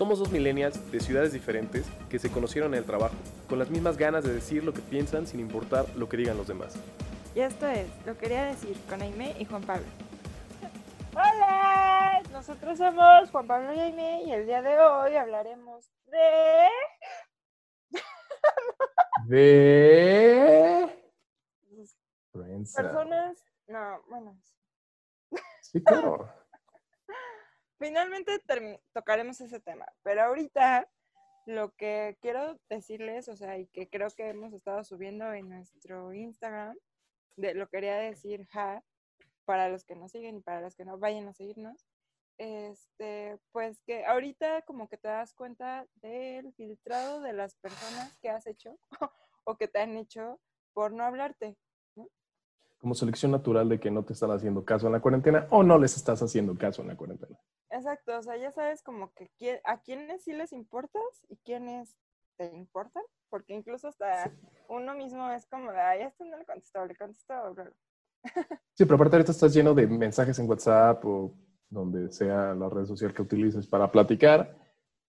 Somos dos millennials de ciudades diferentes que se conocieron en el trabajo, con las mismas ganas de decir lo que piensan sin importar lo que digan los demás. Y esto es Lo Quería Decir con Aime y Juan Pablo. Hola, nosotros somos Juan Pablo y Aime y el día de hoy hablaremos de... De... Personas... No, bueno. Sí, claro. Finalmente tocaremos ese tema, pero ahorita lo que quiero decirles, o sea, y que creo que hemos estado subiendo en nuestro Instagram, de lo quería decir ja, para los que nos siguen y para los que no vayan a seguirnos, este, pues que ahorita como que te das cuenta del filtrado de las personas que has hecho o que te han hecho por no hablarte. Como selección natural de que no te están haciendo caso en la cuarentena o no les estás haciendo caso en la cuarentena. Exacto, o sea, ya sabes como que qui- a quiénes sí les importas y quiénes te importan, porque incluso hasta uno mismo es como de, ay, este no le contestó, le contestó, bla, bla". Sí, pero aparte ahorita estás lleno de mensajes en WhatsApp o donde sea la red social que utilices para platicar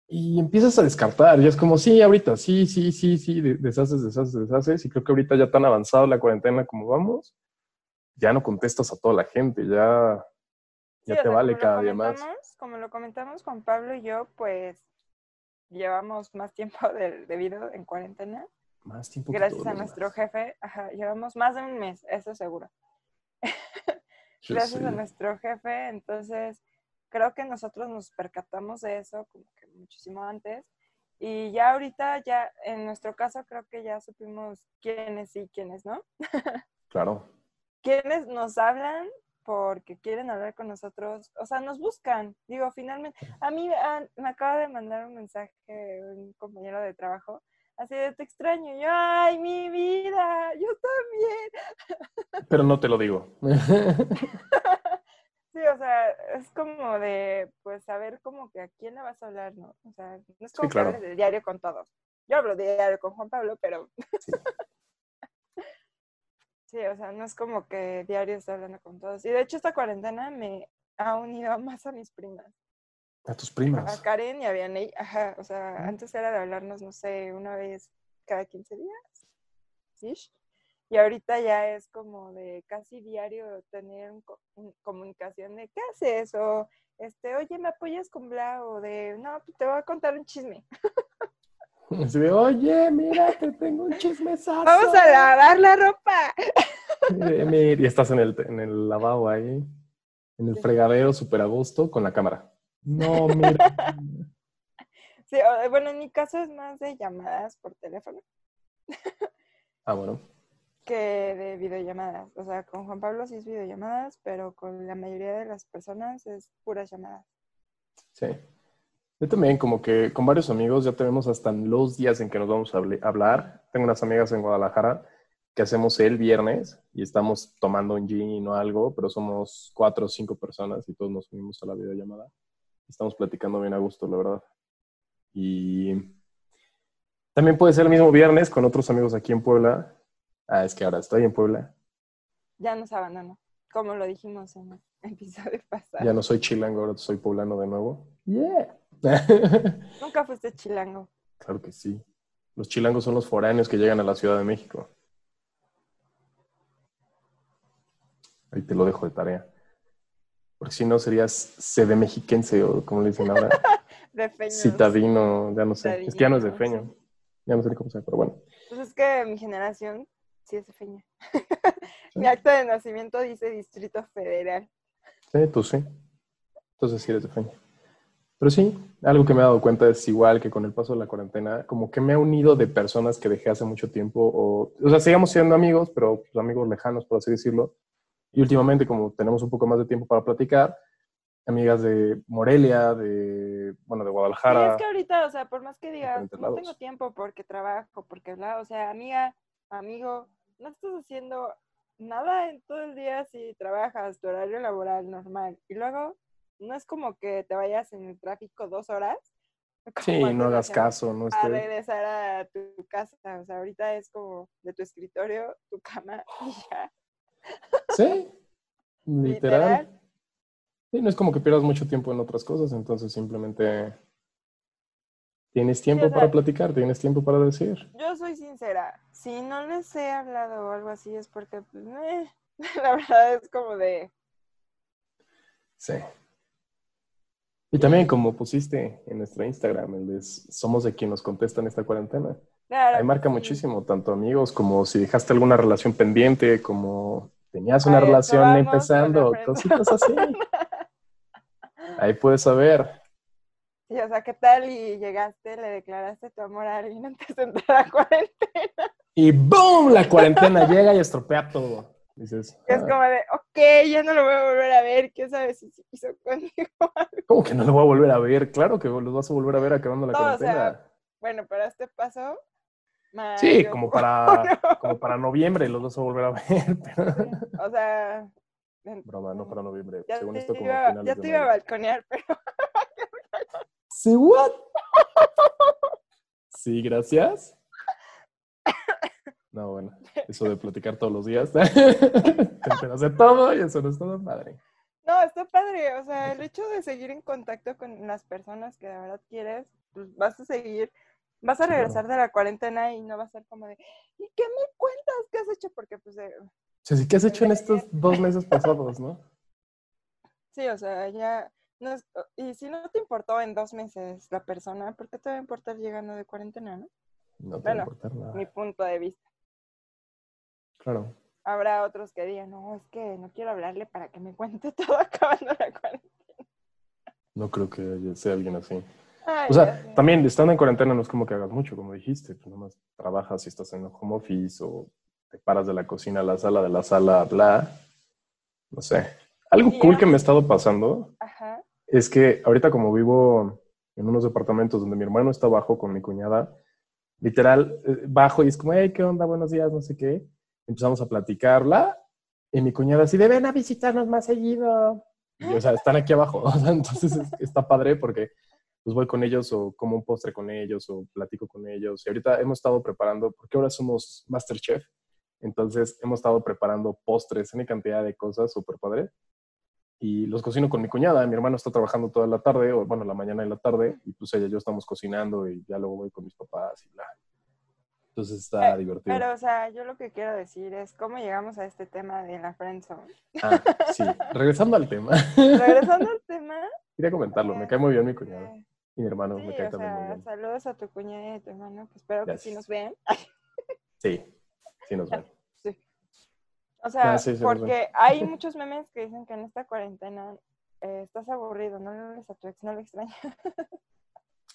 y empiezas a descartar. Y es como, sí, ahorita, sí, sí, sí, sí, de- deshaces, deshaces, deshaces. Y creo que ahorita ya tan avanzado la cuarentena como vamos, ya no contestas a toda la gente, ya, Sí, ya te sea, vale cada día más. Como lo comentamos Juan Pablo y yo, pues llevamos más tiempo de- debido en cuarentena, Más tiempo gracias a nuestro jefe, ajá, llevamos más de un mes, eso seguro. Gracias a nuestro jefe, entonces creo que nosotros nos percatamos de eso como que muchísimo antes y ya ahorita ya en nuestro caso creo que ya supimos quiénes sí, quiénes no, Claro. quiénes nos hablan porque quieren hablar con nosotros, o sea, nos buscan, digo, finalmente, a mí ah, me acaba de mandar un mensaje un compañero de trabajo, así de te extraño, y yo, ay, mi vida, yo también, Pero no te lo digo. Sí, o sea, es como de, pues, saber como que a quién le vas a hablar, ¿no? O sea, no es como claro. que hables de diario con todos. Yo hablo de diario con Juan Pablo, pero... Sí. Sí, o sea, no es como que diario estoy hablando con todos. Y de hecho esta cuarentena me ha unido más a mis primas. A tus A primas. Karen y a Vianey, ajá, o sea, Mm. antes era de hablarnos, no sé, una vez cada 15 días, ¿sí? Y ahorita ya es como de casi diario tener un un- comunicación de ¿qué haces? O, este, oye, ¿me apoyas con bla? O de, no, te voy a contar un chisme. Así de, oye, mira, te tengo un chismesazo. ¡Vamos a lavar la ropa! Eh, mira, Y estás en el, en el lavabo ahí, en el fregadero súper a gusto con la cámara. No, mira. Sí, bueno, en mi caso es más de llamadas por teléfono Ah, bueno. que de videollamadas. O sea, con Juan Pablo sí es videollamadas, pero con la mayoría de las personas es puras llamadas. Sí. Yo también, como que con varios amigos, ya tenemos hasta los días en que nos vamos a habl- hablar. Tengo unas amigas en Guadalajara que hacemos el viernes y estamos tomando un gin o algo, pero somos cuatro o cinco personas y todos nos unimos a la videollamada. Estamos platicando bien a gusto, la verdad. Y también puede ser el mismo viernes con otros amigos aquí en Puebla. Ah, es que ahora estoy en Puebla. Ya nos abandonó, como lo dijimos en el episodio pasado. Ya no soy chilango, ahora soy poblano de nuevo. Yeah. Nunca fuiste chilango. Claro que sí. Los chilangos son los foráneos que llegan a la Ciudad de México. Ahí te lo dejo de tarea. Porque si no serías sede mexiquense o como le dicen ahora, De feños. citadino, ya no sé. Es que ya no es de feño. Ya no sé ni cómo se pero bueno. Pues es que mi generación sí es de feña. Sí. Mi acta de nacimiento dice Distrito Federal. Sí, tú sí. Entonces sí eres de feña. Pero sí, algo que me he dado cuenta es igual que con el paso de la cuarentena, como que me ha unido de personas que dejé hace mucho tiempo, o, o sea, sigamos siendo amigos, pero pues, amigos lejanos, por así decirlo. Y últimamente, como tenemos un poco más de tiempo para platicar, amigas de Morelia, de, bueno, de Sí, Guadalajara. es que ahorita, o sea, por más que digas, no lados. tengo tiempo porque trabajo, porque bla, o sea, amiga, amigo, no estás haciendo nada en todo el día si trabajas tu horario laboral normal. Y luego, no es como que te vayas en el tráfico dos horas. Sí, no hagas caso, no A estés... regresar a tu casa. O sea, ahorita es como de tu escritorio, tu cama y ya. Sí, literal. Sí, no es como que pierdas mucho tiempo en otras cosas, entonces simplemente Tienes tiempo o sea- para platicar, tienes tiempo para decir. Yo soy sincera, si no les he hablado o algo así es porque, pues, eh, la verdad es como de, Sí. Y también como pusiste en nuestro Instagram, el de somos de quien nos contesta en esta cuarentena. claro, Ahí marca muchísimo, tanto amigos como si dejaste alguna relación pendiente, como tenías una relación empezando, cositas así. Ahí puedes saber. Sí, o sea, ¿qué tal? Y llegaste, le declaraste tu amor a alguien antes de entrar a cuarentena. Y ¡boom! La cuarentena llega y estropea todo. Dices, Es "Ah, como de, ok, ya no lo voy a volver a ver, ¿quién sabe si se hizo conmigo? ¿cómo que no lo voy a volver a ver? Claro que los vas a volver a ver acabando la No, o sea, cuarentena. Bueno, pero este paso, sí, como para, como para noviembre los vas a volver a ver. pero- O sea, Broma, no para noviembre. ya Según te, esto, como iba, ya te iba a balconear, pero ¿Sí, what? Sí, gracias. No, bueno, eso de platicar todos los días. Te de todo y eso no es todo padre. no, está padre. O sea, el hecho de seguir en contacto con las personas que de verdad quieres, pues vas a seguir, vas a claro. regresar de la cuarentena y no va a ser como de, ¿y qué me cuentas? ¿Qué has hecho? Porque pues eh, O sea, ¿sí ¿qué has hecho en estos dos meses pasados, no? Sí, o sea, ya. No es- y si no te importó en dos meses la persona, ¿por qué te va a importar llegando de cuarentena, no? No te va a Bueno, importar nada. Mi punto de vista. Claro. Habrá otros que digan, no, es que no quiero hablarle para que me cuente todo acabando la cuarentena. No creo que sea alguien así. Ay, O sea, también estando en cuarentena no es como que hagas mucho, como dijiste. Pues nomás trabajas y estás en el home office o te paras de la cocina a la sala, de la sala, bla. No sé. Algo cool ya- que me ha estado pasando Ajá. es que ahorita como vivo en unos departamentos donde mi hermano está abajo con mi cuñada, literal, eh, bajo y es como, hey, ¿qué onda? Buenos días, no sé qué. Empezamos a platicarla y mi cuñada así de, ven a visitarnos más seguido. Y, o sea, están aquí abajo. o sea, entonces es- está padre porque pues voy con ellos o como un postre con ellos o platico con ellos. Y ahorita hemos estado preparando, porque ahora somos Masterchef, entonces hemos estado preparando postres, una cantidad de cosas súper padre. Y los cocino con mi cuñada. Mi hermano está trabajando toda la tarde, o bueno, la mañana y la tarde, y pues ella y yo estamos cocinando y ya luego voy con mis papás y bla. Entonces está Eh, divertido. Pero, o sea, yo lo que quiero decir es cómo llegamos a este tema de la friendzone. Ah, sí. Regresando al tema, Regresando al tema. quería comentarlo. Me cae muy bien mi cuñada eh, y mi hermano. Sí, me cae o también muy sea, bien. saludos a tu cuñada y a tu hermano, que espero que sí nos vean. Sí, sí nos ven. Sí. O sea, Ah, sí, ven. porque hay muchos memes que dicen que en esta cuarentena eh, estás aburrido, no le hables a tu ex, no le extrañas.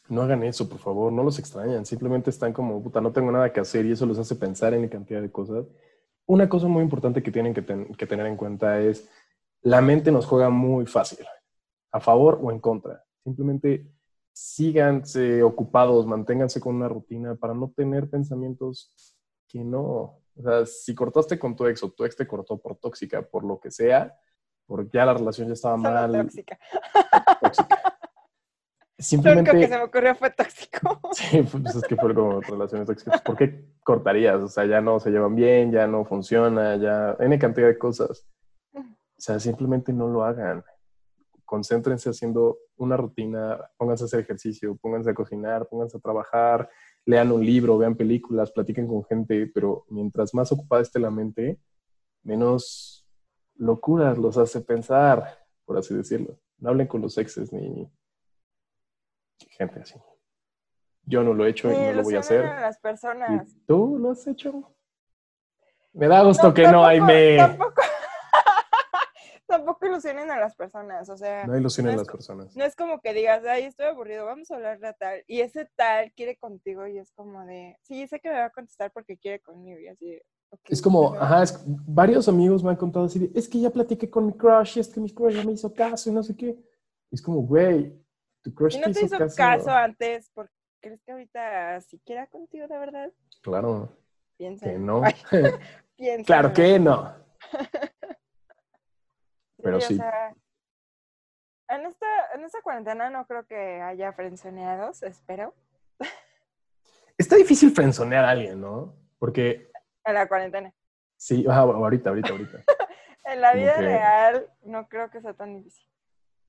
No hagan eso, por favor, no los extrañan. Simplemente están como, puta, no tengo nada que hacer y eso los hace pensar en cantidad de cosas. Una cosa muy importante que tienen que, ten- que tener en cuenta es, la mente nos juega muy fácil, a favor o en contra. Simplemente síganse ocupados, manténganse con una rutina para no tener pensamientos que no. O sea, si cortaste con tu ex o tu ex te cortó por tóxica, por lo que sea, porque ya la relación ya estaba Solo mal, tóxica. tóxica. Lo único Simplemente... que se me ocurrió fue tóxico. Sí, pues es que fue como relaciones tóxicas. ¿Por qué cortarías? O sea, ya no se llevan bien, ya no funciona, ya N cantidad de cosas. O sea, simplemente no lo hagan. Concéntrense haciendo una rutina, pónganse a hacer ejercicio, pónganse a cocinar, pónganse a trabajar, lean un libro, vean películas, platiquen con gente, pero mientras más ocupada esté la mente, menos locuras los hace pensar, por así decirlo. No hablen con los exes ni gente así. Yo no lo he hecho y no lo voy a hacer. a las personas. ¿Y tú lo has hecho? Me da gusto No, que no, tampoco- Aime. Tampoco, tampoco ilusionen a las personas, o sea, No ilusionen a no las personas. no es como que digas, ay, estoy aburrido, vamos a hablar de tal, y ese tal quiere contigo y es como de, sí, sé que me va a contestar porque quiere conmigo y así. de, "Ok, Es como, ajá". ajá, es- varios amigos me han contado así, de, es que ya platiqué con mi crush, y es que mi crush ya me hizo caso y no sé qué. Es como, güey, tu crush no te hizo caso, antes, ¿por qué crees que ahorita si quiera contigo de verdad? Claro, Piensa. que no. Piensa. claro que no. pero sí. sea, en esta, en esta cuarentena no creo que haya frenzoneados, espero. Está difícil frenzonear a alguien, ¿no? Porque, En la cuarentena. sí, ajá, ahorita, ahorita, ahorita. En la vida que- real no creo que sea tan difícil.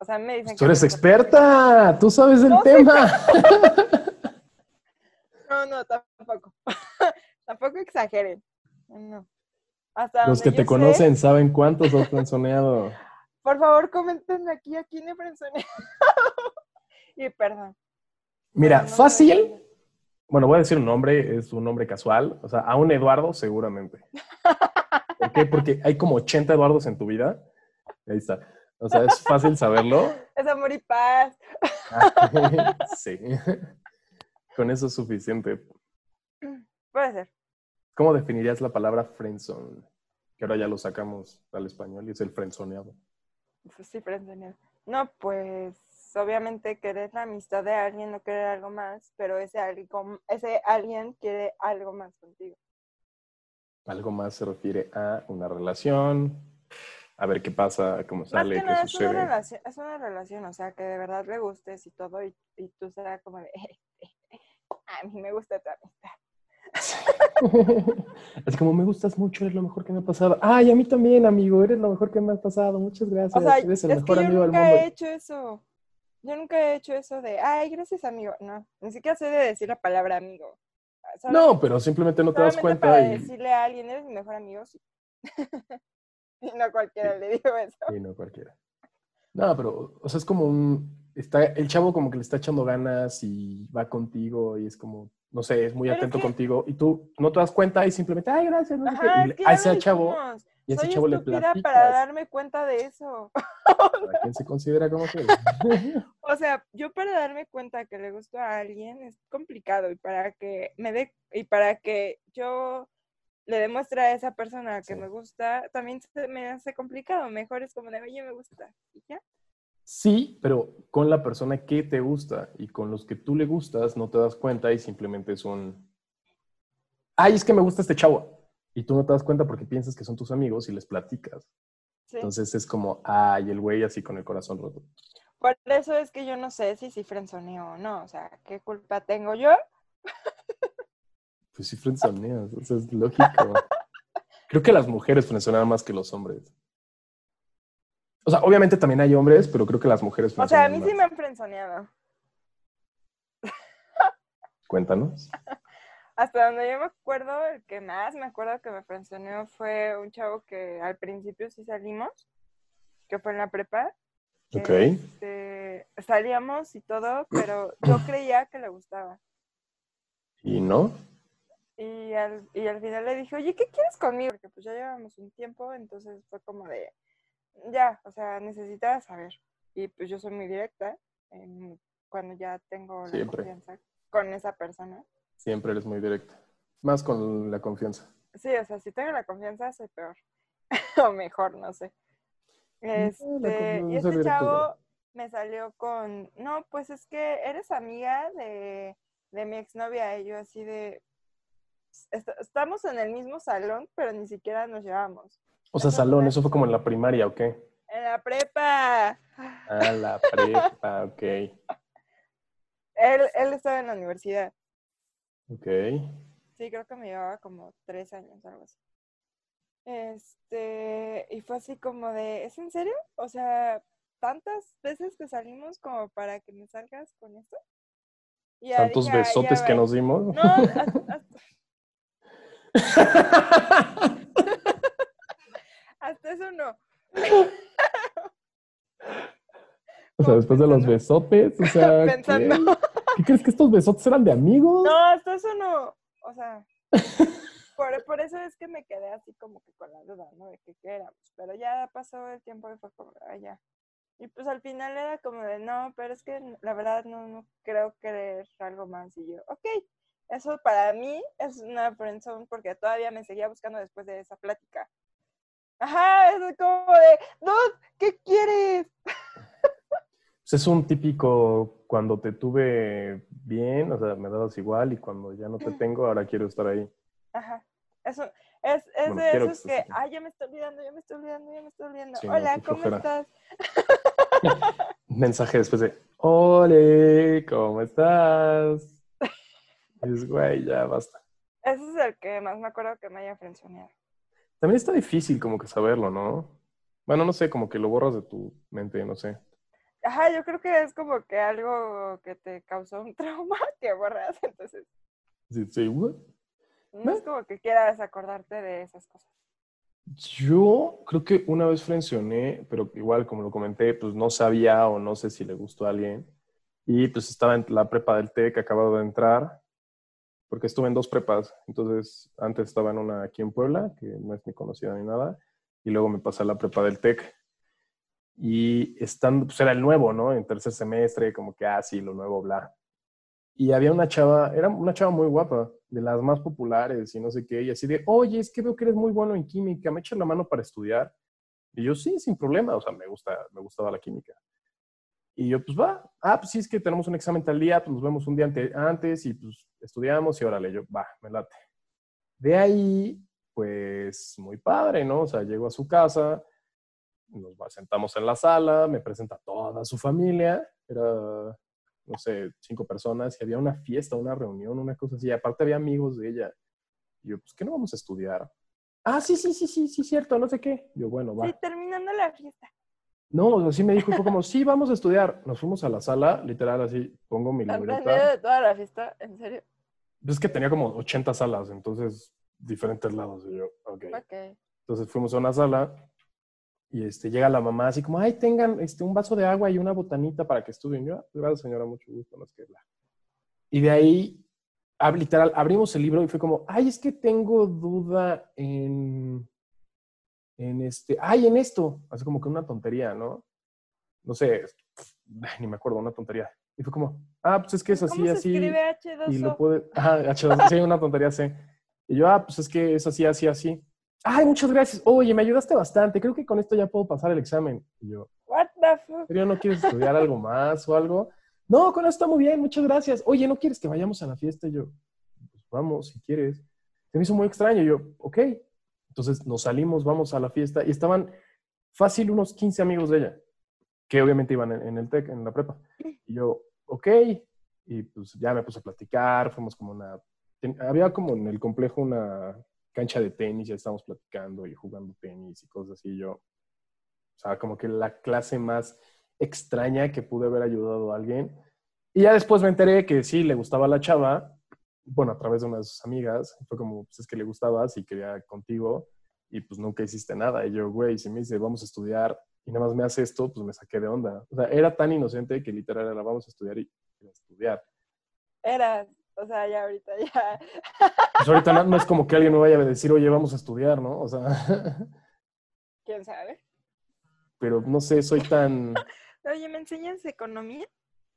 O sea, me dicen Pues que tú eres experta, tú sabes No, sí, tema. no, no, tampoco. tampoco exageren. No. Hasta Los que te sé- conocen saben cuántos has frenzoneado. Por favor, comenten aquí a quién he frenzoneado. y perdón. Mira, No, fácil. Bueno, voy a decir un nombre, es un nombre casual. O sea, a un Eduardo seguramente. ¿Por qué? Porque hay como 80 Eduardos en tu vida. Ahí está. O sea, es fácil saberlo. Es amor y paz. sí. Con eso es suficiente. Puede ser. ¿Cómo definirías la palabra friendzone? Que ahora ya lo sacamos al español y es el friendzoneado. Pues sí, frenzoneado. No, pues obviamente querer la amistad de alguien, no querer algo más, pero ese, algo, ese alguien quiere algo más contigo. Algo más se refiere a una relación, a ver qué pasa, cómo Más sale, qué nada es una, sucede. relación, es una relación, o sea, que de verdad le gustes y todo, y, y tú serás como de, a mí me gusta tu amistad. es como me gustas mucho, eres lo mejor que me ha pasado. Ay, a mí también, amigo, eres lo mejor que me ha pasado. Muchas gracias. O sea, eres el es mejor que yo amigo del nunca mundo. he hecho eso. Yo nunca he hecho eso de, ay, gracias, amigo. No, ni siquiera sé de decir la palabra amigo. No, pero simplemente no te das cuenta para y, decirle a alguien, eres mi mejor amigo, sí. y no cualquiera le digo eso. y no cualquiera. No, pero, o sea, es como un. Está, el chavo como que le está echando ganas y va contigo y es como, no sé, es muy Pero es atento que- contigo y tú no te das cuenta y simplemente, ay, gracias, no sé qué", Ajá, y es a ese chavo, y a ese Soy chavo le platicas. para darme cuenta de eso. ¿A quién se considera como que? O sea, yo para darme cuenta que le gusto a alguien es complicado y para que me dé y para que yo le demuestre a esa persona que Sí. me gusta, también se me hace complicado. Mejor es como de, oye, me gusta. Y ya. Sí, pero con la persona que te gusta y con los que tú le gustas no te das cuenta y simplemente es un... Ay, es que me gusta este chavo. Y tú no te das cuenta porque piensas que son tus amigos y les platicas. Sí. Entonces es como, ay, el güey así con el corazón roto. Por eso es que yo no sé si si frenzoneo o no. O sea, ¿qué culpa tengo yo? Pues sí, frenzoneas, eso es lógico. Creo que las mujeres frenzonean más que los hombres. O sea, obviamente también hay hombres, pero creo que las mujeres O sea, a mí sí me han frenzoneado. Cuéntanos. Hasta donde yo me acuerdo, el que más me acuerdo que me frenzoneó fue un chavo que al principio sí salimos, que fue en la prepa. Ok. Este, salíamos y todo, pero yo creía que le gustaba. ¿Y no? Y al, y al final le dije, oye, ¿qué quieres conmigo? Porque pues ya llevamos un tiempo, entonces fue como de, ya, o sea, necesitaba saber. Y pues yo soy muy directa en- cuando ya tengo la Siempre. confianza con esa persona. Siempre eres muy directa. Más con la confianza. Sí, o sea, si tengo la confianza, soy peor. o mejor, no sé. Este, y es este chavo me salió con, no, pues es que eres amiga de, de mi exnovia. Y yo así de, "Est- estamos en el mismo salón, pero ni siquiera nos llevamos. O sea, salón, eso fue como en la primaria, ¿o qué? En la prepa. Ah, la prepa, ok. Él, él estaba en la universidad. Ok. Sí, creo que me llevaba como tres años, algo así. Este, y fue así como de, ¿es en serio? O sea, tantas veces que salimos como para que me salgas con esto. Y Tantos dije, "Ay, ya besotes que va". nos dimos. No, hasta, hasta- hasta eso no. o sea, después de los besotes, o sea, ¿qué? Pensando. ¿Qué crees que estos besotes eran de amigos? No, hasta eso no. O sea, por, por eso es que me quedé así como que con la duda, ¿no? De que qué éramos. Pero ya pasó el tiempo y fue como, ah, ya. Y pues al final era como de, no, pero es que la verdad no, no creo querer algo más. Y yo, ok, eso para mí es una friendzone porque todavía me seguía buscando después de esa plática. Ajá, es como de, dude, ¿qué quieres? Pues es un típico cuando te tuve bien, o sea, me dabas igual y cuando ya no te tengo, ahora quiero estar ahí. Ajá. Eso, es, es Bueno, de que esos que, ay, ya me estoy olvidando, ya me estoy olvidando, ya me estoy olvidando. Sí, Hola, ¿cómo flojera. estás? Mensaje después de, ole, ¿cómo estás? Y dices, güey, ya basta. Ese es el que más me acuerdo que me haya frenzoneado. También está difícil como que saberlo, ¿no? Bueno, no sé, como que lo borras de tu mente, no sé. Ajá, yo creo que es como que algo que te causó un trauma que borras, entonces. Sí, sí, what? No es como que quieras acordarte de esas cosas. Yo creo que una vez frencioné, pero igual como lo comenté, pues no sabía o no sé si le gustó a alguien. Y pues estaba en la prepa del TEC, acabado de entrar, porque estuve en dos prepas. Entonces, antes estaba en una aquí en Puebla, que no es ni conocida ni nada, y luego me pasé a la prepa del TEC. Y estando, pues era el nuevo, ¿no? En tercer semestre, como que, ah, sí, lo nuevo, bla. Y había una chava, era una chava muy guapa, de las más populares y no sé qué, y así de, oye, es que veo que eres muy bueno en química, ¿me echas la mano para estudiar? Y yo, sí, sin problema, o sea, me, gusta, me gustaba la química. Y yo, pues va, ah, pues sí, es que tenemos un examen tal día, pues nos vemos un día antes y pues estudiamos y órale, yo, va, me late. De ahí, pues muy padre, ¿no? O sea, llego a su casa, nos sentamos en la sala, me presenta toda su familia, era no sé, cinco personas y había una fiesta, una reunión, una cosa así. Aparte había amigos de ella. Y yo, pues, ¿qué no vamos a estudiar? Ah, sí, sí, sí, sí, sí, cierto, no sé qué. Yo, bueno, va. Sí, terminando la fiesta. No, así me dijo, fue como, sí, vamos a estudiar. Nos fuimos a la sala, literal, así, pongo mi libreta. de toda la fiesta? ¿En serio? Es que tenía como 80 salas, entonces, diferentes lados. Y yo, ok. okay. Entonces fuimos a una sala y este, llega la mamá así como, ay, tengan este, un vaso de agua y una botanita para que estudien. Yo, ah, gracias señora, mucho gusto, no es que Y de ahí, literal, abrimos el libro y fue como, ay, es que tengo duda en, en este, ay, en esto. Así como que una tontería, ¿no? No sé, ni me acuerdo, una tontería. Y fue como, ah, pues es que es así, así. H2O? Y lo puede, ah, H2O, sí, una tontería, sí. Y yo, ah, pues es que es así, así, así. Ay, muchas gracias. Oye, me ayudaste bastante. Creo que con esto ya puedo pasar el examen. Y yo, What the fuck? ¿Serio no quieres estudiar algo más o algo? No, con esto está muy bien, muchas gracias. Oye, ¿no quieres que vayamos a la fiesta? Y yo, pues vamos, si quieres. Se me hizo muy extraño. Y yo, ok. Entonces nos salimos, vamos a la fiesta y estaban fácil unos 15 amigos de ella, que obviamente iban en, el TEC, en la prepa. Y yo, ok. Y pues ya me puse a platicar, fuimos como una... Había como en el complejo una cancha de tenis, ya estábamos platicando y jugando tenis y cosas así. Yo, o sea, como que la clase más extraña que pude haber ayudado a alguien. Y ya después me enteré que sí, le gustaba la chava, bueno, a través de una de sus amigas. Fue como, pues es que le gustabas y quería contigo y pues nunca hiciste nada. Y yo, güey, si me dice, vamos a estudiar y nada más me hace esto, pues me saqué de onda. O sea, era tan inocente que literal era, vamos a estudiar y, y estudiar. Era, o sea, ya ahorita ya. Pues ahorita no, es como que alguien me vaya a decir, oye, vamos a estudiar, ¿no? O sea. ¿Quién sabe? Pero no sé, soy tan. Oye, ¿me enseñas economía?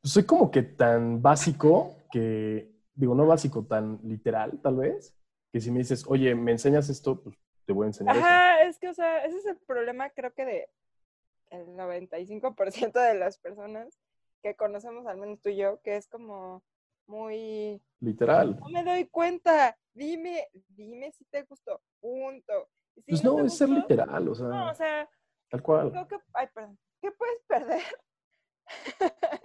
Soy como que tan básico que, digo, no básico, tan literal, tal vez, que si me dices, oye, ¿me enseñas esto? Pues te voy a enseñar. Ajá, es que, o sea, ese es el problema, creo que de el 95% de las personas que conocemos, al menos tú y yo, que es como muy... Literal. No me doy cuenta. Dime, dime si te gustó. Punto. pues no, es ser literal, o sea. No, o sea. Tal cual. ay, perdón. ¿Qué puedes perder?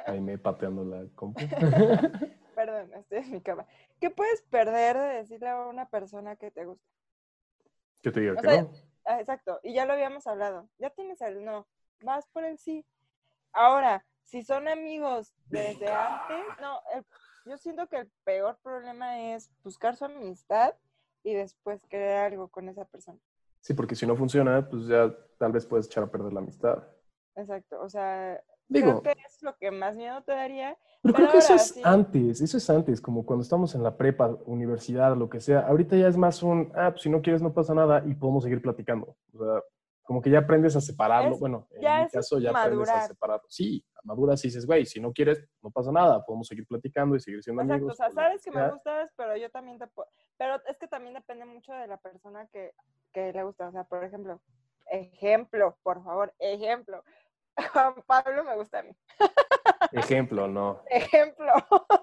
Ahí me pateando la compu. perdón, estoy en mi cama. ¿Qué puedes perder de decirle a una persona que te gusta? Que te diga que no. Ah, exacto, y ya lo habíamos hablado. Ya tienes el no, vas por el sí. Ahora, si son amigos desde antes, no, el yo siento que el peor problema es buscar su amistad y después querer algo con esa persona. Sí, porque si no funciona, pues ya tal vez puedes echar a perder la amistad. Exacto, o sea, Digo, creo que es lo que más miedo te daría. Pero, creo que eso es antes, eso es antes, como cuando estamos en la prepa, universidad, lo que sea. Ahorita ya es más un, ah, pues si no quieres no pasa nada y podemos seguir platicando. O sea, como que ya aprendes a separarlo. bueno, en mi caso ya aprendes a separarlo. Sí, maduras y dices, güey, si no quieres, no pasa nada, podemos seguir platicando y seguir siendo amigos. Exacto, o sea, sabes que me gustas, pero yo también te puedo... Pero es que también depende mucho de la persona que, que le gusta. O sea, por ejemplo, ejemplo, por favor, ejemplo. Juan Pablo me gusta a mí. Ejemplo, no. Ejemplo.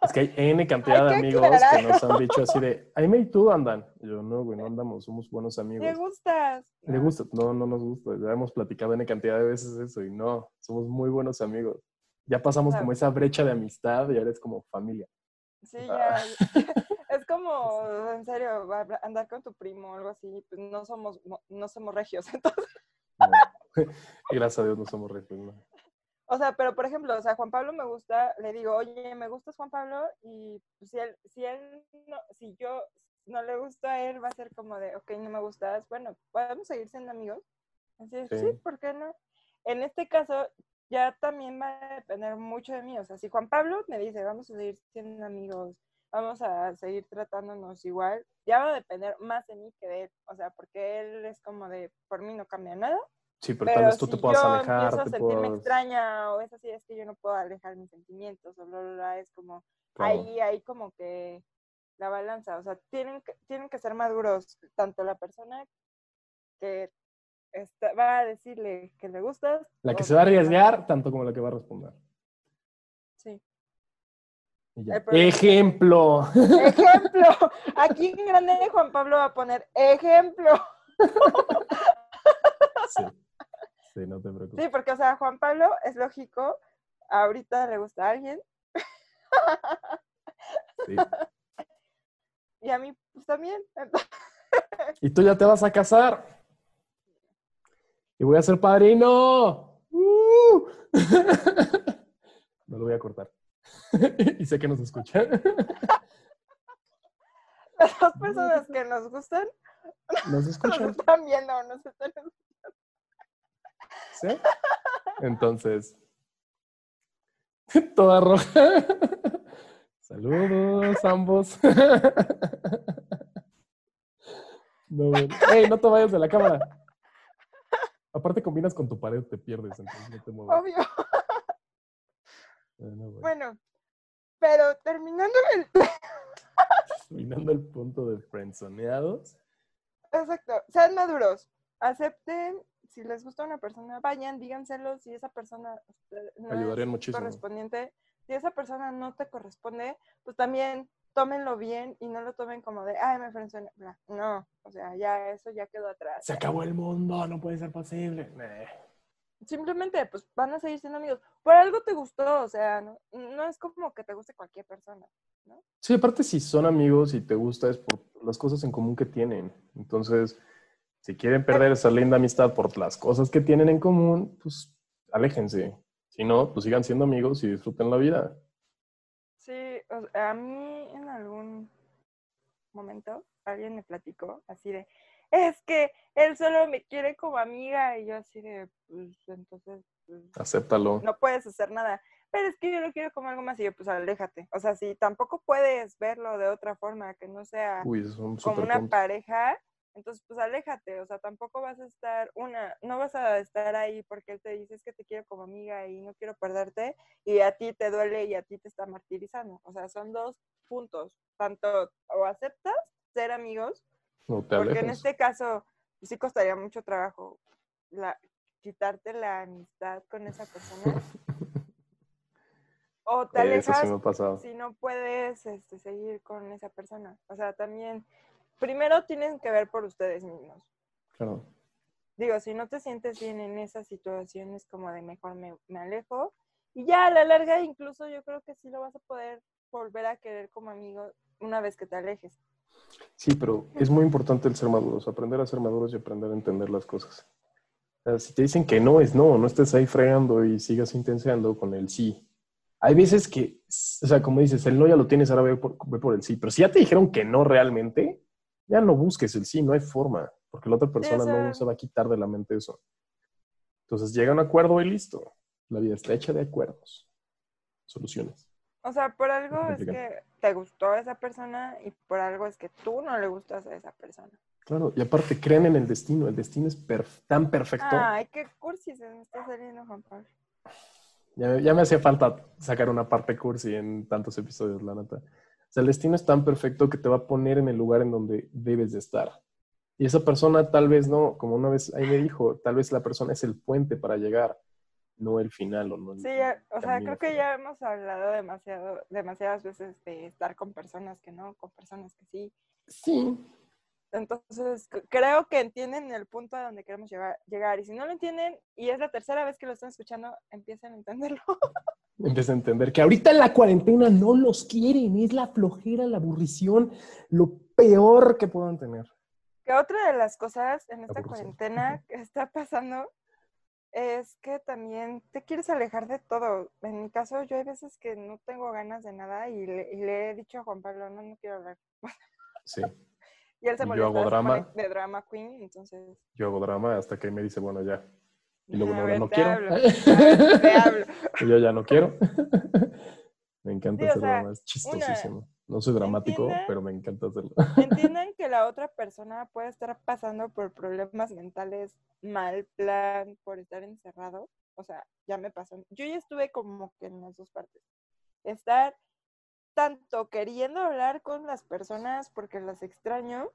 Es que hay N cantidad de amigos que nos han dicho así de, Aime y tú andan. yo, no, güey, no andamos, somos buenos amigos. ¿Le gustas? ¿Le gusta? No, no nos gusta. Ya hemos platicado N cantidad de veces eso y no, somos muy buenos amigos. Ya pasamos como esa brecha de amistad y ahora es como familia. Sí, ya. es como, en serio, andar con tu primo o algo así. Pues no somos, no, somos regios, entonces. Gracias a Dios no somos regios, O sea, pero por ejemplo, o sea, Juan Pablo me gusta, le digo, oye, me gustas Juan Pablo, y pues, si él, si él no, si yo no le gusto a él, va a ser como de, ok, no me gustas, bueno, podemos seguir siendo amigos. Así, sí. sí, ¿por qué no? En este caso, ya también va a depender mucho de mí. O sea, si Juan Pablo me dice, vamos a seguir siendo amigos, vamos a seguir tratándonos igual, ya va a depender más de mí que de él. O sea, porque él es como de, por mí no cambia nada. Sí, pero, tal vez tú te puedas alejar. A sentirme extraña o es así, es que yo no puedo alejar mis sentimientos o bla, bla, bla, es como, ahí, ahí como que la balanza, o sea, tienen que, tienen que ser maduros, tanto la persona que va a decirle que le gustas. La que se va a arriesgar, tanto como la que va a responder. Sí. Ejemplo. Ejemplo. Aquí en grande Juan Pablo va a poner ejemplo. Sí. Sí, no te preocupes. Sí, porque, o sea, Juan Pablo es lógico. Ahorita le gusta a alguien. Sí. Y a mí, pues también. Y tú ya te vas a casar y voy a ser padrino. ¡Uh! no lo voy a cortar. y sé que nos escuchan. Las dos personas que nos gustan nos escuchan. Nos están viendo, nos están escuchando. ¿Sí? Entonces, toda roja. Saludos ambos. No, ¡Ey, no te vayas de la cámara! Aparte combinas con tu pared, te pierdes, entonces no te muevas. Obvio. Bueno, pero terminando el... terminando el punto de frenzoneados. Exacto, sean maduros, acepten, si les gusta una persona, vayan, díganselo, si esa persona este, no Ayudarían muchísimo. correspondiente, si esa persona no te corresponde, pues también tómenlo bien y no lo tomen como de, ay, me frenzoné. No, o sea, ya eso ya quedó atrás. Se acabó el mundo, no puede ser posible. Simplemente, pues van a seguir siendo amigos. Por algo te gustó, o sea, no, no es como que te guste cualquier persona, ¿no? Sí, aparte si son amigos y te gusta es por las cosas en común que tienen. Entonces, si quieren perder esa linda amistad por las cosas que tienen en común, pues aléjense. Si no, pues sigan siendo amigos y disfruten la vida. Sí, a mí en algún momento alguien me platicó así de, es que él solo me quiere como amiga y yo así de, pues entonces... Pues, Acéptalo. No puedes hacer nada. Pero es que yo lo quiero como algo más y yo pues aléjate. O sea, si tampoco puedes verlo de otra forma, que no sea como una pareja, entonces, pues aléjate, o sea, tampoco vas a estar una, no vas a estar ahí porque él te dice que te quiero como amiga y no quiero perderte y a ti te duele y a ti te está martirizando. O sea, son dos puntos, tanto o aceptas ser amigos, porque en este caso pues, sí costaría mucho trabajo la, quitarte la amistad con esa persona. o te alejas si no puedes este, seguir con esa persona. O sea, también primero tienen que ver por ustedes mismos. Claro. Digo, si no te sientes bien en esas situaciones como de mejor me, alejo, y ya a la larga incluso yo creo que sí lo vas a poder volver a querer como amigo una vez que te alejes. Sí, pero es muy importante el ser maduros, aprender a ser maduros y aprender a entender las cosas. si te dicen que no es no, no estés ahí fregando y sigas intenseando con el sí. Hay veces que, o sea, como dices, el no ya lo tienes, ahora ve por, ve por el sí, pero si ya te dijeron que no realmente, ya no busques el sí, no hay forma, porque la otra persona no se va a quitar de la mente eso. Entonces llega a un acuerdo y listo. La vida está hecha de acuerdos, soluciones. O sea, por algo es que te gustó esa persona y por algo es que tú no le gustas a esa persona. Claro, y aparte creen en el destino, el destino es tan perfecto. Ay, qué cursi se me está saliendo, Juan Pablo. Ya, ya, me hacía falta sacar una parte cursi en tantos episodios, la neta. O sea, el destino es tan perfecto que te va a poner en el lugar en donde debes de estar. Y esa persona tal vez no, como una vez ahí me dijo, tal vez la persona es el puente para llegar, no el final o no Sí, o sea, creo que ya hemos hablado demasiado, demasiadas veces de estar con personas que no, con personas que sí. Sí. Entonces, creo que entienden el punto a donde queremos llegar, llegar. Y si no lo entienden, y es la tercera vez que lo están escuchando, empiecen a entenderlo. Empieza a entender que ahorita en la cuarentena no los quieren, es la flojera, la aburrición, lo peor que puedan tener. Que otra de las cosas en esta cuarentena que está pasando es que también te quieres alejar de todo. En mi caso, yo hay veces que no tengo ganas de nada y le, y le he dicho a Juan Pablo, no, no quiero hablar. Sí. Y él se Y yo hago drama. de drama queen, entonces... Yo hago drama hasta que me dice, bueno, ya. Y luego no, no te quiero. hablo, te hablo. Y yo ya no quiero. me encanta Sí, hacer sea, drama, es chistosísimo. No soy dramático, pero me encanta hacerlo. Entiendan que la otra persona puede estar pasando por problemas mentales, mal plan, por estar encerrado. O sea, ya me pasó. Yo ya estuve como que en las dos partes. Estar tanto queriendo hablar con las personas porque las extraño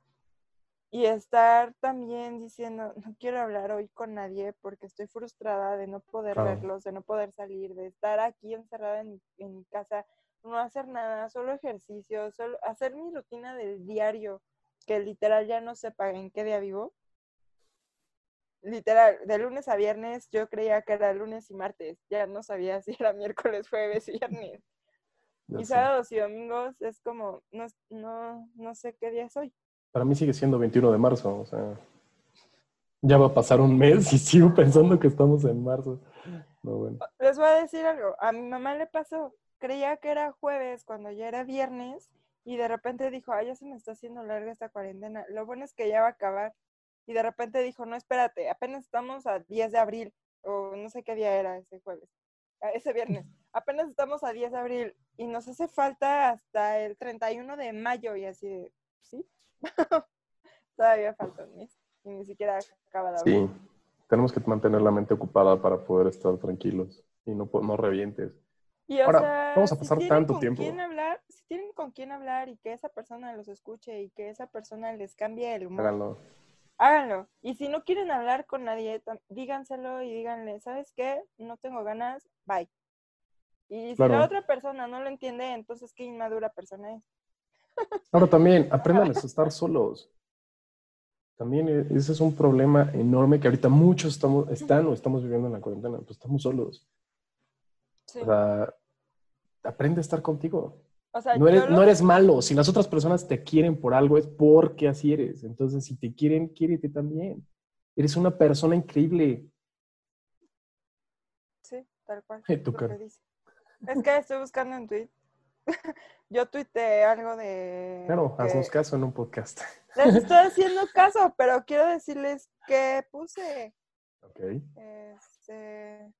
y estar también diciendo, no quiero hablar hoy con nadie porque estoy frustrada de no poder Claro. verlos, de no poder salir, de estar aquí encerrada en, mi- en mi casa, no hacer nada, solo ejercicio, solo hacer mi rutina del diario, que literal ya no sepa en qué día vivo. Literal, de lunes a viernes yo creía que era lunes y martes, ya no sabía si era miércoles, jueves y viernes. Ya Y sé. sábados y domingos es como, no, no, no sé qué día soy. Para mí sigue siendo 21 de marzo, o sea, ya va a pasar un mes y sigo pensando que estamos en marzo. No, bueno. Les voy a decir algo, a mi mamá le pasó, creía que era jueves cuando ya era viernes y de repente dijo, ay, ya se me está haciendo larga esta cuarentena. Lo bueno es que ya va a acabar. Y de repente dijo, no, espérate, apenas estamos a 10 de abril, o no sé qué día era ese jueves, ese viernes. Apenas estamos a 10 de abril y nos hace falta hasta el 31 de mayo y así de, ¿sí? Todavía falta un mes y ni siquiera acaba de abril. Sí, tenemos que mantener la mente ocupada para poder estar tranquilos y no, no revientes. Y o Ahora, sea, vamos a si pasar tienen tanto con tiempo. quién hablar, si tienen con quién hablar y que esa persona los escuche y que esa persona les cambie el humor, Háganlo. háganlo. Y si no quieren hablar con nadie, díganselo y díganle, ¿sabes qué? No tengo ganas, bye. Y si la otra persona no lo entiende, entonces qué inmadura persona es. Ahora también, apréndanles a estar solos. También e- ese es un problema enorme que ahorita muchos estamos, están o estamos viviendo en la cuarentena, pues estamos solos. Sí. O sea, aprende a estar contigo. O sea, No eres, lo- no eres malo. Si las otras personas te quieren por algo, es porque así eres. Entonces, si te quieren, quiérete también. Eres una persona increíble. Sí, tal cual. Tu cara. dice. Es que estoy buscando en tweet. yo tuiteé algo de... Claro, que- haznos caso en un podcast. Les estoy haciendo caso, pero quiero decirles que puse, Ok. este,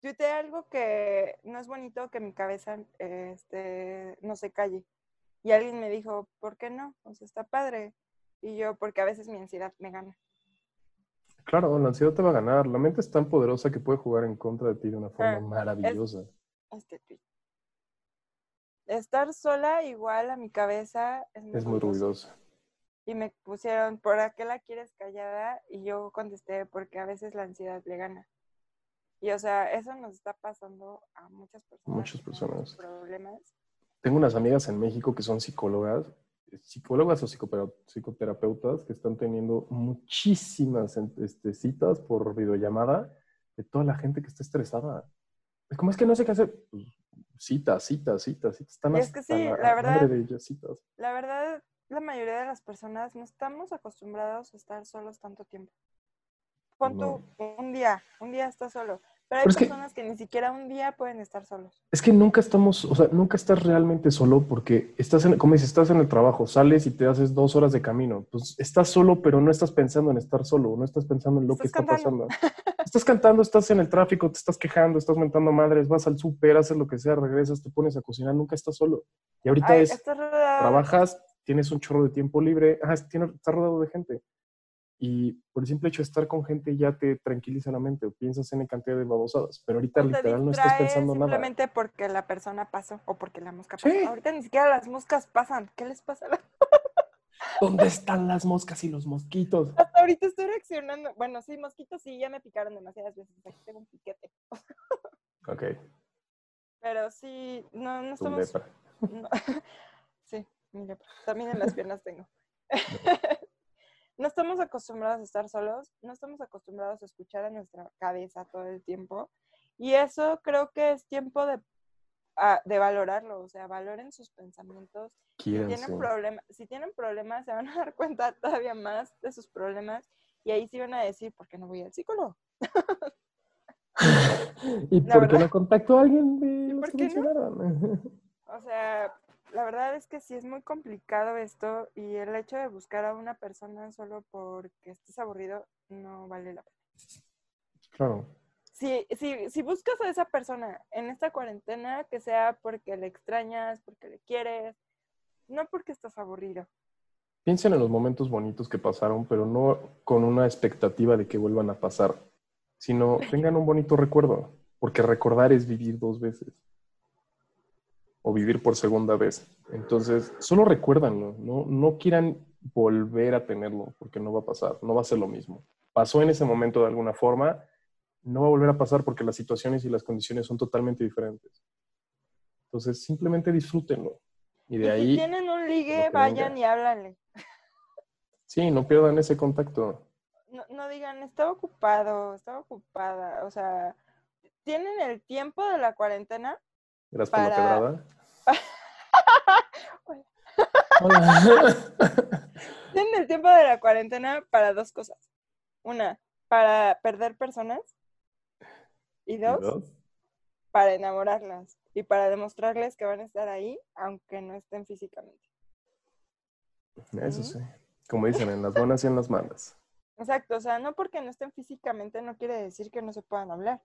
tuiteé algo que no es bonito que mi cabeza, este, no se calle. Y alguien me dijo, ¿por qué no? O sea, está padre. Y yo, porque a veces mi ansiedad me gana. Claro, la ansiedad te va a ganar. La mente es tan poderosa que puede jugar en contra de ti de una forma Ah, maravillosa. Este tweet. Estar sola igual a mi cabeza es muy, Es muy ruidosa. Y me pusieron, ¿por qué la quieres callada? Y yo contesté, porque a veces la ansiedad le gana. Y o sea, eso nos está pasando a muchas personas. Muchas personas. Problemas. Tengo unas amigas en México que son psicólogas, psicólogas o psicoterapeutas que están teniendo muchísimas este, citas por videollamada de toda la gente que está estresada. ¿Cómo es que no sé qué hacer? Citas, citas, citas, citas. Están es que sí, la verdad- de ellas, citas. La verdad, la mayoría de las personas no estamos acostumbrados a estar solos tanto tiempo. Pon tú un día, un día estás solo. Pero hay Pero es que- personas que... ni siquiera un día pueden estar solos. Es que nunca estamos, o sea, nunca estás realmente solo porque estás en, como dices, estás en el trabajo, sales y te haces dos horas de camino. Pues estás solo, pero no estás pensando en estar solo, no estás pensando en lo que está pasando. Estás cantando, estás en el tráfico, te estás quejando, estás mentando madres, vas al súper, haces lo que sea, regresas, te pones a cocinar, nunca estás solo. Y ahorita Ay, es, trabajas, tienes un chorro de tiempo libre, ah, tienes, estás rodeado de gente. Y por el simple hecho de estar con gente ya te tranquiliza la mente o piensas en cantidad de babosadas. Pero ahorita literal no estás pensando nada. simplemente porque la persona pasó o porque la mosca pasó. Sí. Ahorita ni siquiera las moscas pasan. ¿Qué les pasa? ¿Dónde están las moscas y los mosquitos? Hasta ahorita estoy reaccionando. Bueno, sí, mosquitos sí, ya me picaron demasiadas veces. Aquí tengo un piquete. Ok, Pero sí, no, no estamos... lepra. no- sí, mi lepra. También en las piernas tengo. no estamos acostumbrados a estar solos, no estamos acostumbrados a escuchar a nuestra cabeza todo el tiempo. Y eso creo que es tiempo de, ah, de valorarlo. O sea, valoren sus pensamientos. Si tienen, problemas, si tienen problemas, se van a dar cuenta todavía más de sus problemas. Y ahí sí van a decir, ¿por qué no voy al psicólogo? ¿Y La por qué no contactó a alguien de los que no? O sea, la verdad es que sí es muy complicado esto y el hecho de buscar a una persona solo porque estés aburrido no vale la pena. claro. Si, si, si buscas a esa persona en esta cuarentena, que sea porque le extrañas, porque le quieres, no porque estás aburrido. Piensen en los momentos bonitos que pasaron, pero no con una expectativa de que vuelvan a pasar, sino tengan un bonito recuerdo, porque recordar es vivir dos veces o vivir por segunda vez. Entonces, solo recuérdanlo, no, no quieran volver a tenerlo, porque no va a pasar, no va a ser lo mismo. Pasó en ese momento de alguna forma, no va a volver a pasar porque las situaciones y las condiciones son totalmente diferentes. Entonces, simplemente disfrútenlo. Y de y ahí... si tienen un ligue, que vayan y háblanle. Sí, no pierdan ese contacto. No, no digan, estaba ocupado, estaba ocupada. O sea, tienen el tiempo de la cuarentena Gracias por la Para-. Hola. Tienen el tiempo de la cuarentena para dos cosas. Una, para perder personas. Y ¿Y dos, para enamorarlas. Y para demostrarles que van a estar ahí, aunque no estén físicamente. Eso sí. Como dicen, en las buenas y en las malas. Exacto, o sea, no porque no estén físicamente no quiere decir que no se puedan hablar.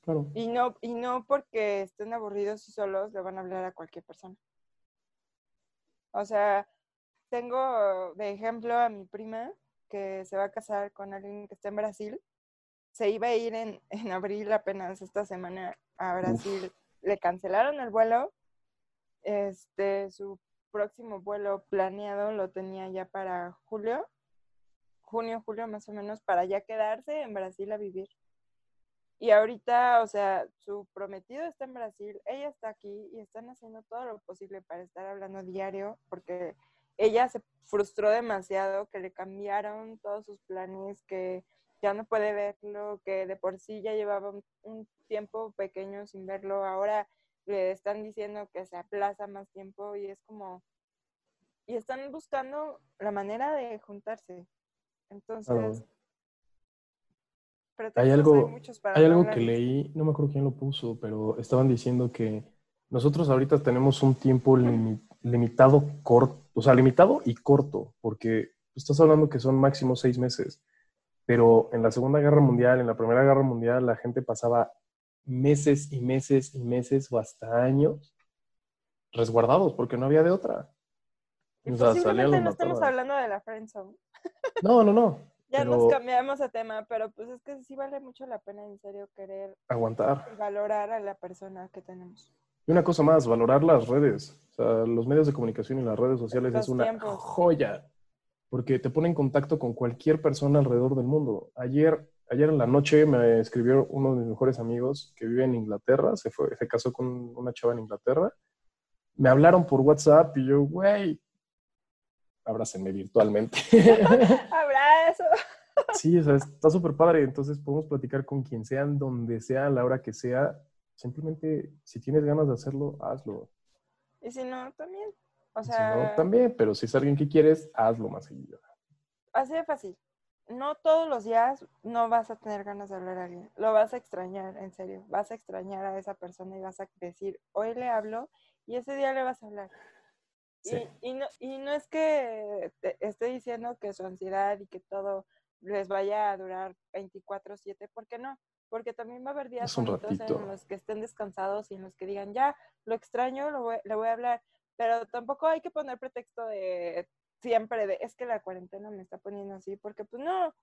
Claro. Y no, y no porque estén aburridos y solos le van a hablar a cualquier persona. O sea, tengo de ejemplo a mi prima que se va a casar con alguien que está en Brasil. Se iba a ir en, en abril apenas esta semana a Brasil. Le cancelaron el vuelo. Este, su próximo vuelo planeado lo tenía ya para julio, junio, julio más o menos, para ya quedarse en Brasil a vivir. Y ahorita, o sea, su prometido está en Brasil, ella está aquí y están haciendo todo lo posible para estar hablando diario, porque ella se frustró demasiado, que le cambiaron todos sus planes, que ya no puede verlo, que de por sí ya llevaba un, un tiempo pequeño sin verlo, ahora le están diciendo que se aplaza más tiempo y es como, y están buscando la manera de juntarse. Entonces, Hay algo, hay algo que leí, no me acuerdo quién lo puso, pero estaban diciendo que nosotros ahorita tenemos un tiempo limi- limitado, corto, o sea, limitado y corto, porque estás hablando que son máximo seis meses, pero en la Segunda Guerra Mundial, en la Primera Guerra Mundial, la gente pasaba meses y meses y meses o hasta años resguardados porque no había de otra. Y O sea, posiblemente no estamos hablando de la friendzone. No, no, no. Ya pero nos cambiamos de tema, pero pues es que sí vale mucho la pena en serio querer aguantar. y valorar a la persona que tenemos. Y una cosa más, valorar las redes. O sea, los medios de comunicación y las redes sociales Los es una tiempos. joya. Porque te pone en contacto con cualquier persona alrededor del mundo. Ayer, ayer en la noche me escribió uno de mis mejores amigos que vive en Inglaterra. Se, fue, se casó con una chava en Inglaterra. Me hablaron por WhatsApp y yo, güey, abrácenme virtualmente. ¡Abrazo! sí, o sea, está súper padre. Entonces podemos platicar con quien sea, donde sea, a la hora que sea. Simplemente, si tienes ganas de hacerlo, hazlo. Y si no, también. O Si sea, no, también, pero si es alguien que quieres, hazlo más seguido. así de fácil. No todos los días no vas a tener ganas de hablar a alguien. Lo vas a extrañar, en serio. Vas a extrañar a esa persona y vas a decir, hoy le hablo y ese día le vas a hablar. Sí. Y, y no, y no es que te esté diciendo que su ansiedad y que todo les vaya a durar 24/7, ¿por qué no? Porque también va a haber días en los que estén descansados y en los que digan, ya, lo extraño, lo voy- le voy a hablar. Pero tampoco hay que poner pretexto de siempre de, es que la cuarentena me está poniendo así, porque pues no,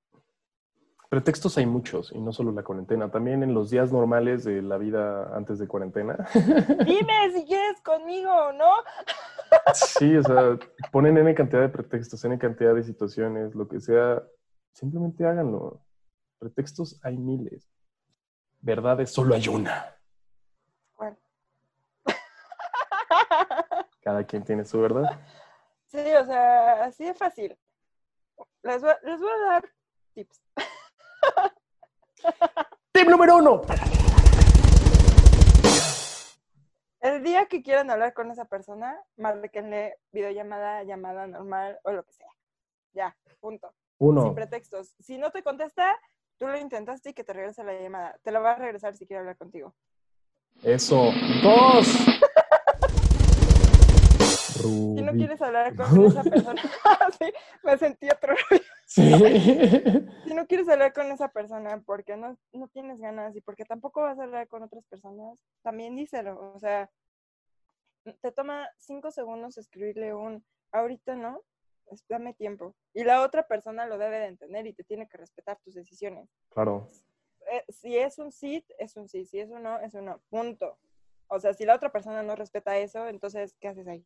Pretextos hay muchos, y no solo la cuarentena, también en los días normales de la vida antes de cuarentena. dime si quieres conmigo no. sí, o sea, ponen N cantidad de pretextos, N cantidad de situaciones, lo que sea, simplemente háganlo. Pretextos hay miles. Verdades solo hay una. Cada quien tiene su verdad. Sí, o sea, así de fácil. Les voy, les voy a dar tips. Tip número uno. El día que quieran hablar con esa persona, márquenle videollamada, llamada normal o lo que sea. Ya, punto. Sin Uno. pretextos. Si no te contesta, tú lo intentaste y que te regrese la llamada. Te la va a regresar si quiere hablar contigo. Eso. Dos. Si no quieres hablar con esa persona, sí, me sentí otro Sí. Si no quieres hablar con esa persona porque no, no tienes ganas y porque tampoco vas a hablar con otras personas, también díselo. O sea, te toma cinco segundos escribirle un ahorita no, dame tiempo. Y la otra persona lo debe de entender y te tiene que respetar tus decisiones. Claro. Eh, si es un sí, es un sí. Si es un no, es un no. Punto. O sea, si la otra persona no respeta eso, entonces, ¿qué haces ahí?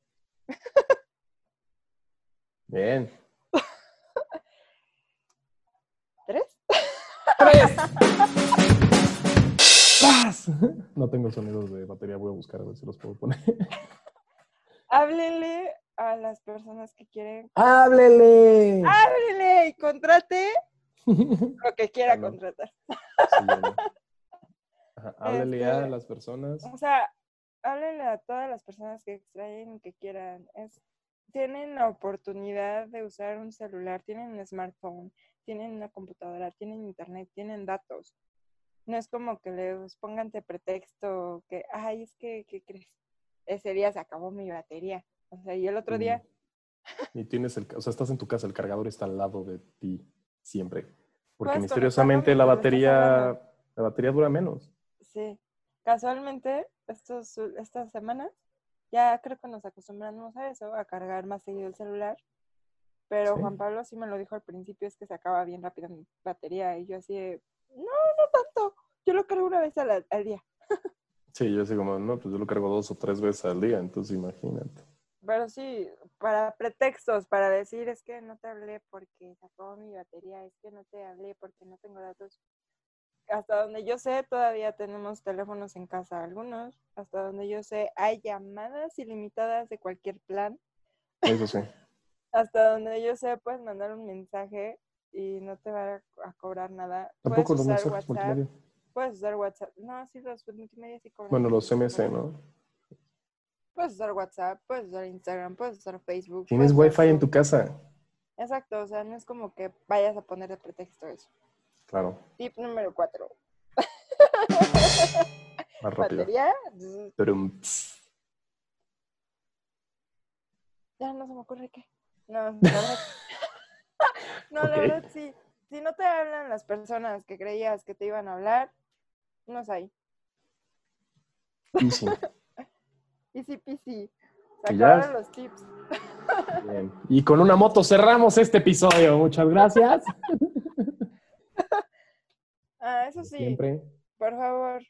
Bien. ¿Tres? ¡Tres! ¡Paz! No tengo sonidos de batería, voy a buscar a ver si los puedo poner. Háblenle a las personas que quieren. ¡Háblele! ¡Háblenle! Y contrate Sí, lo que quiera contratar. Ajá, Háblele a Este- las personas. O sea, háblenle a todas las personas que extraen y que quieran. Es, tienen la oportunidad de usar un celular, tienen un smartphone, tienen una computadora, tienen internet, tienen datos. No es como que les pongan de pretexto que, ay, es que, ¿qué crees? Ese día se acabó mi batería. O sea, y el otro día, Y tienes el, o sea, estás en tu casa, el cargador está al lado de ti siempre. Porque misteriosamente la batería, la batería dura menos. sí, casualmente, estos, estas semanas, ya creo que nos acostumbramos a eso, a cargar más seguido el celular. Pero Sí. Juan Pablo sí me lo dijo al principio, es que se acaba bien rápido mi batería. Y yo así de, no, no tanto. Yo lo cargo una vez al día. Sí, yo así como, no, pues yo lo cargo dos o tres veces al día, entonces imagínate. Pero sí, para pretextos, para decir, es que no te hablé porque se acabó mi batería, es que no te hablé porque no tengo datos. Hasta donde yo sé, todavía tenemos teléfonos en casa algunos. Hasta donde yo sé, hay llamadas ilimitadas de cualquier plan. Eso sí. Hasta donde yo sé, puedes mandar un mensaje y no te va a, a cobrar nada. Tampoco puedes usar WhatsApp. multimedia. Puedes usar WhatsApp. No, sí, los multimedia sí cobran. Bueno, los MC, ¿no? Puedes usar WhatsApp, puedes usar Instagram, puedes usar Facebook. Tienes wifi en tu casa. Exacto, o sea, no es como que vayas a poner de pretexto eso. Claro, Tip número cuatro. más rápido. Batería. Ya no se me ocurre qué. No, la verdad. no, Ok. la verdad sí. Si no te hablan las personas que creías que te iban a hablar, no es ahí. easy. Easy peasy. Se acabaron los tips. Bien. Y con una moto cerramos este episodio. Muchas gracias. Ah, eso sí, Siempre. por favor,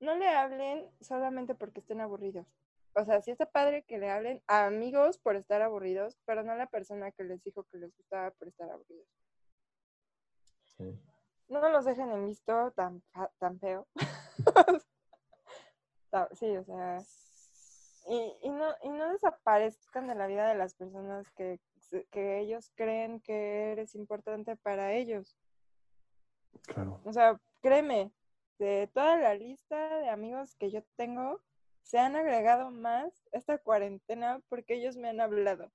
no le hablen solamente porque estén aburridos. O sea, sí está padre que le hablen a amigos por estar aburridos, pero no a la persona que les dijo que les gustaba por estar aburridos. Sí. No los dejen en visto tan, tan feo. Sí, o sea, y, y no, y no desaparezcan de la vida de las personas que, que ellos creen que eres importante para ellos. Claro. O sea, créeme, de toda la lista de amigos que yo tengo, se han agregado más esta cuarentena porque ellos me han hablado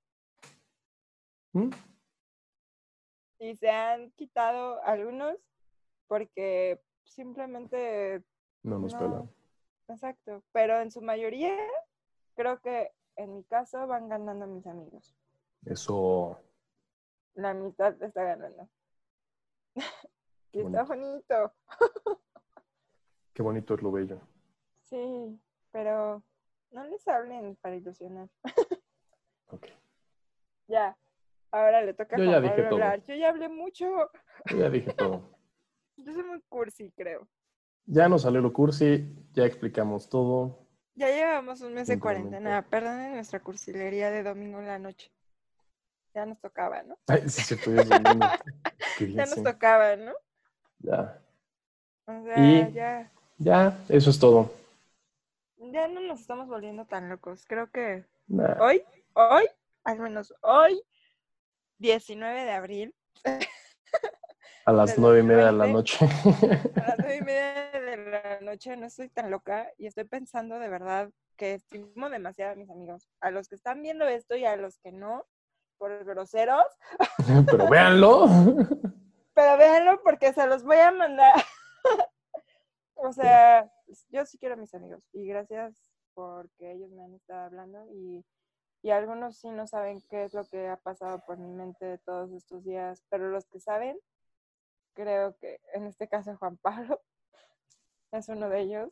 ¿Mm? y se han quitado algunos porque simplemente No nos No. pelan. Exacto, pero en su mayoría creo que en mi caso van ganando mis amigos. Eso. La mitad está ganando. y está bonito. Qué bonito es lo bello. Sí, pero no les hablen para ilusionar. Ok. Ya, ahora le toca a Yo ya dije todo. hablar. Yo ya hablé mucho. Yo ya dije todo. Yo soy muy cursi, creo. Ya nos salió lo cursi, ya explicamos todo. Ya llevamos un mes de cuarentena. Perdonen nuestra cursilería de domingo en la noche. Ya nos tocaba, ¿no? Ay, sí. Qué Ya nos tocaba, ¿no? Ya. O sea, Y- ya, Ya, eso es todo. ya no nos estamos volviendo tan locos. Creo que Nah. hoy, hoy, al menos hoy, 19 de abril, A las nueve y media de la 20. noche. a las nueve y media de la noche, no estoy tan loca y estoy pensando de verdad que estimo demasiado a mis amigos. A los que están viendo esto y a los que no, por groseros, Pero véanlo. pero véanlo porque se los voy a mandar. o sea, yo sí quiero a mis amigos y gracias porque ellos me han estado hablando y, y algunos sí no saben qué es lo que ha pasado por mi mente todos estos días, pero los que saben, creo que en este caso Juan Pablo es uno de ellos.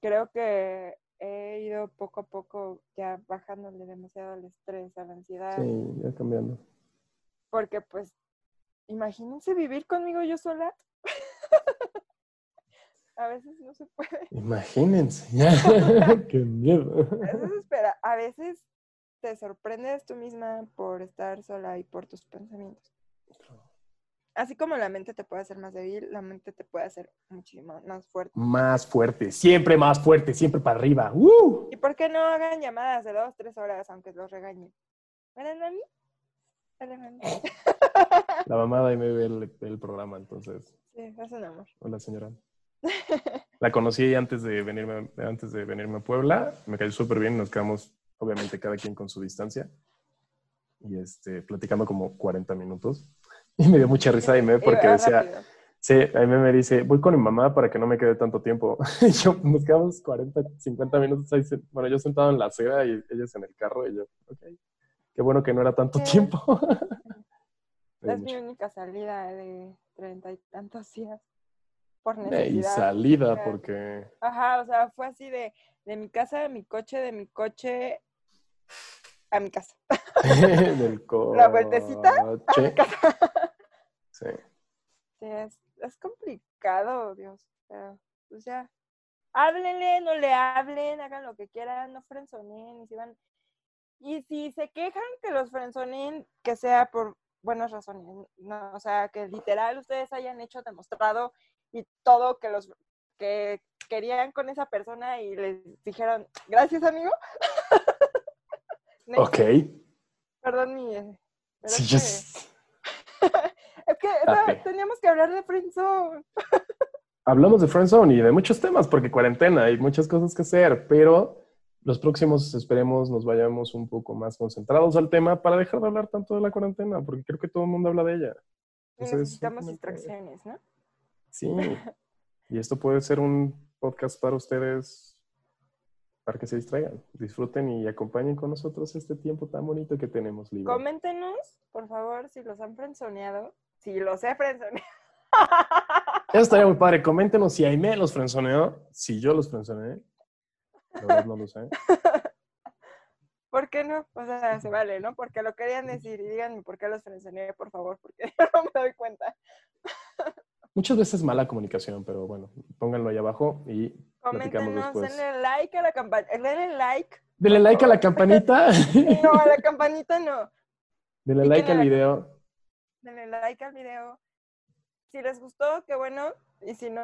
Creo que he ido poco a poco ya bajándole demasiado al estrés, a la ansiedad. Sí, ya cambiando. Porque pues, imagínense vivir conmigo yo sola. a veces no se puede. Imagínense. Qué miedo. A veces, espera, a veces te sorprendes tú misma por estar sola y por tus pensamientos. Así como la mente te puede hacer más débil, la mente te puede hacer muchísimo más fuerte. Más fuerte, siempre más fuerte, siempre para arriba. ¡Uh! ¿Y por qué no hagan llamadas de dos, tres horas, aunque los regañen? ¿Verdad, mami? ¿Verdad, mami? La mamá ahí me ve el, el programa, entonces. Sí, es un amor. Hola, señora. La conocí antes de venirme, antes de venirme a Puebla. Me cayó súper bien. Nos quedamos, obviamente, cada quien con su distancia. Y este, platicando como 40 minutos. Y me dio mucha risa y me porque decía, rápido. sí, a mí me dice, voy con mi mamá para que no me quede tanto tiempo. Y yo, nos quedamos 40, 50 minutos ahí, bueno, yo sentado en la acera y ellos en el carro y yo, ok, qué bueno que no era tanto Sí. tiempo. Es mi única salida de treinta y tantos días por Eh, Y necesidad. salida porque... Ajá, o sea, fue así de, de mi casa, de mi coche, de mi coche a mi casa. del La vueltecita coche. Sí. Sí, es, es complicado, Dios. Pero, pues ya. Háblenle, no le hablen, hagan lo que quieran, no frenzoneen. Y si van. Y si se quejan que los frenzoneen, que sea por buenas razones. No, o sea, que literal ustedes hayan hecho, demostrado y todo que los que querían con esa persona y les dijeron, gracias, amigo. Ok. Perdón, mi. eh, Sí, es yo que- s- Es que no, teníamos que hablar de friendzone. Hablamos de Friendzone y de muchos temas porque cuarentena hay muchas cosas que hacer, pero los próximos esperemos nos vayamos un poco más concentrados al tema para dejar de hablar tanto de la cuarentena, porque creo que todo el mundo habla de ella. Entonces, necesitamos distracciones, ¿no? Sí. Y esto puede ser un podcast para ustedes, para que se distraigan, disfruten y acompañen con nosotros este tiempo tan bonito que tenemos libre. Coméntenos, por favor, si los han frenzoneado. Si los he frenzoneado. Eso estaría muy padre. Coméntenos si Aime los frenzoneó, si yo los frenzoneé. La verdad no lo sé. ¿Por qué no? O sea, se vale, ¿no? Porque lo querían decir y díganme por qué los frenzoneé, por favor, porque no me doy cuenta. Muchas veces mala comunicación, pero bueno, pónganlo ahí abajo y platicamos después. denle like a la campaña. Denle like. Denle like a la campanita. No, a la campanita no. Denle like al video. Denle like al video. Si les gustó, qué bueno. Y si no,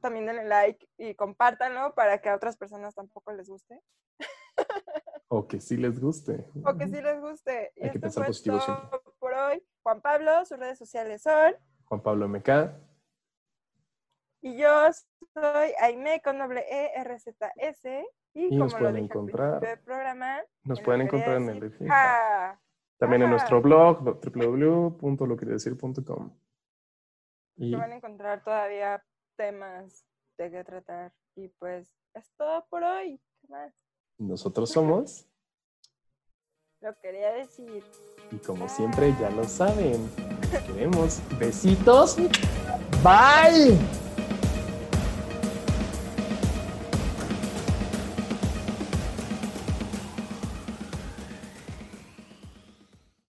también denle like y compártanlo para que a otras personas tampoco les guste. O que sí les guste. O que sí les guste. Y Hay que esto pensar fue positivo todo siempre. por hoy. Juan Pablo, sus redes sociales son. Juan Pablo MK. Y yo soy Aime con doble E R Z S. Y, Y como nos lo pueden dije al encontrar. del programa. Nos en pueden lo encontrar en el. También en Ajá. nuestro blog www.loqueredecir.com. Y que van a encontrar todavía temas de qué tratar. Y pues es todo por hoy. ¿Qué más? nosotros somos, Lo quería decir. y como siempre ya lo saben, queremos besitos. Bye.